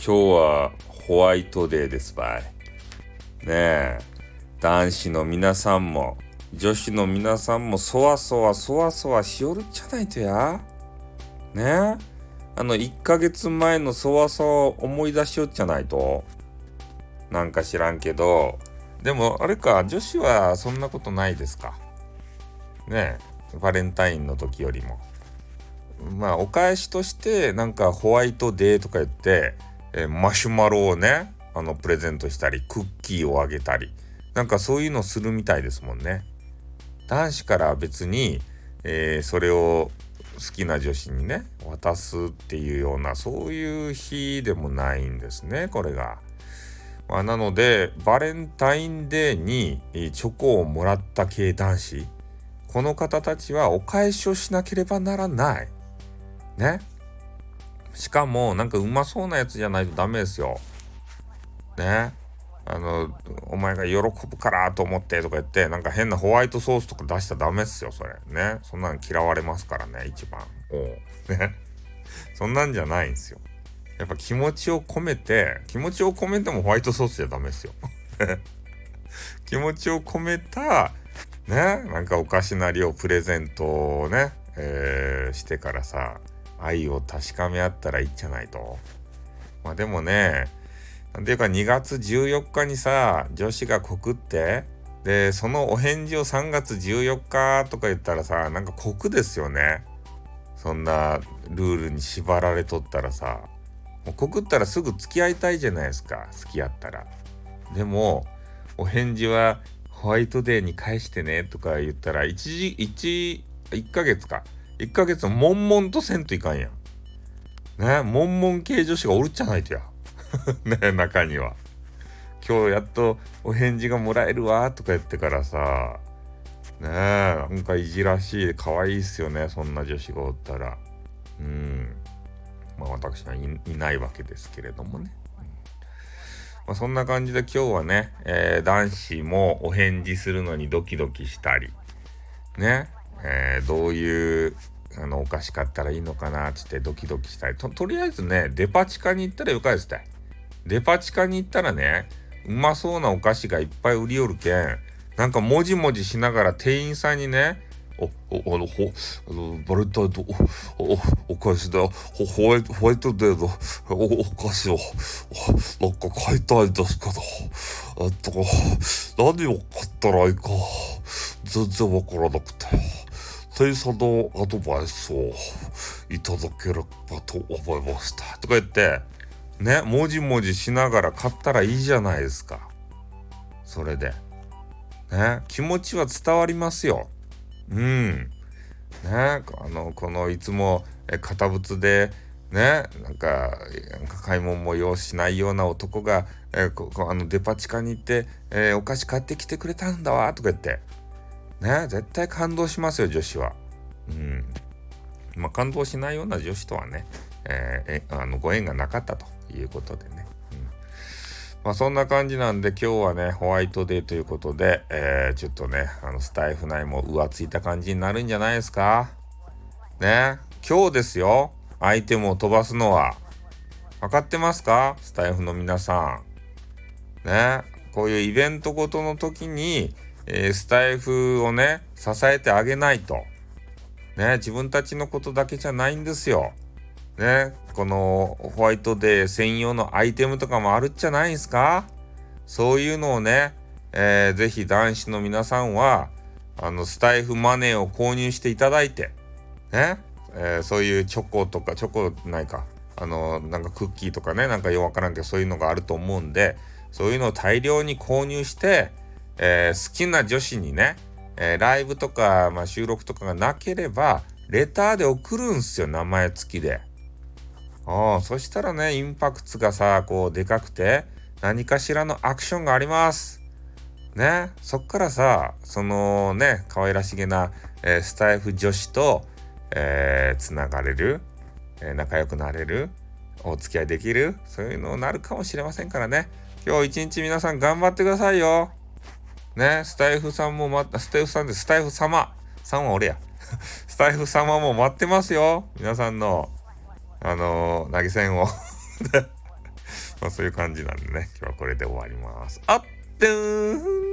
今日はホワイトデーですばい。ねえ、男子の皆さんも、女子の皆さんもそわそわそわそわしよるじゃないとや。ねえ、あの1ヶ月前のそわそわを思い出しよっちゃないと。なんか知らんけど、でもあれか、女子はそんなことないですか。ねえ、バレンタインの時よりも。まあお返しとしてなんかホワイトデーとか言って、えー、マシュマロをねあのプレゼントしたりクッキーをあげたりなんかそういうのするみたいですもんね。男子から別に、えー、それを好きな女子にね渡すっていうようなそういう日でもないんですねこれが。まあ、なのでバレンタインデーにチョコをもらった系男子この方たちはお返しをしなければならない。ね。しかも、なんかうまそうなやつじゃないとダメですよ。ね。あの、お前が喜ぶからと思ってとか言って、なんか変なホワイトソースとか出したらダメっすよ、それ。ね。そんなの嫌われますからね、一番。お。ね。そんなんじゃないんですよ。やっぱ気持ちを込めて、気持ちを込めてもホワイトソースじゃダメですよ。気持ちを込めた、ね、なんかお菓子なりをプレゼントをね、えー、してからさ、愛を確かめ合ったらいいんじゃないと。まあでもね、なんていうか2月14日にさ、女子が告って、で、そのお返事を3月14日とか言ったらさ、なんか酷ですよね。そんなルールに縛られとったらさ、もう告ったらすぐ付き合いたいじゃないですか、好きやったら。でも、お返事はホワイトデーに返してねとか言ったら、1時、1、1ヶ月か。1ヶ月悶々とせんといかんやん。ね、悶々系女子がおるっちゃないとや。ね、中には。今日やっとお返事がもらえるわとか言ってからさ、ねえ、なんかいじらしい、可愛いっすよね、そんな女子がおったら。うん。まあ私はいないわけですけれどもね。まあ、そんな感じで今日はね、えー、男子もお返事するのにドキドキしたり、ね、えー、どういうあのお菓子買ったらいいのかなってってドキドキしたいと。とりあえずね、デパ地下に行ったらよかですて。デパ地下に行ったらね、うまそうなお菓子がいっぱい売りよるけん、なんかもじもじしながら店員さんにね、お、お、あの、ほ、あの、バレンタインと、お、お、お菓子だ、ホホワイト、ホワイトデーのお、お菓子を、なんか買いたいんですけど、えっと、何を買ったらいいか、全然わからなくて。店員さんのアドバイスをいただければと思いました。とか言って、ね、もじもじしながら買ったらいいじゃないですか。それで。ね、気持ちは伝わりますよ。うん。ね、あの、このいつも堅物で、ね、なんか、買い物も用しないような男が、えこあのデパ地下に行って、えー、お菓子買ってきてくれたんだわ、とか言って。ね絶対感動しますよ女子は。うん。まあ、感動しないような女子とはね、えー、あのご縁がなかったということでね。まあ、そんな感じなんで今日はねホワイトデーということで、え、ちょっとねあのスタイフ内も浮ついた感じになるんじゃないですか？ね？今日ですよ。アイテムを飛ばすのは。分かってますか？スタイフの皆さん。ね？こういうイベントごとの時にえー、スタイフをね、支えてあげないと。ね、自分たちのことだけじゃないんですよ。ね、このホワイトデー専用のアイテムとかもあるっちゃないんすか？そういうのをね、えー、ぜひ男子の皆さんは、あの、スタイフマネーを購入していただいて、ね、えー、そういうチョコとか、チョコないか、あの、なんかクッキーとかね、なんかよくわからんけど、そういうのがあると思うんで、そういうのを大量に購入して、えー、好きな女子にね、えー、ライブとか、まあ、収録とかがなければ、レターで送るんすよ、名前付きで。あそしたらね、インパクトがさ、こう、でかくて、何かしらのアクションがあります。ね、そっからさ、そのね、可愛らしげな、えー、スタイフ女子と、えー、つながれる、えー、仲良くなれる、お付き合いできる、そういうのになるかもしれませんからね。今日一日皆さん頑張ってくださいよ。ね、スタイフさんも待った、スタイフさんで、スタイフ様。さんは俺や。スタイフ様も待ってますよ。皆さんの、あのー、投げ銭を まあそういう感じなんでね、今日はこれで終わります。あっ、てーん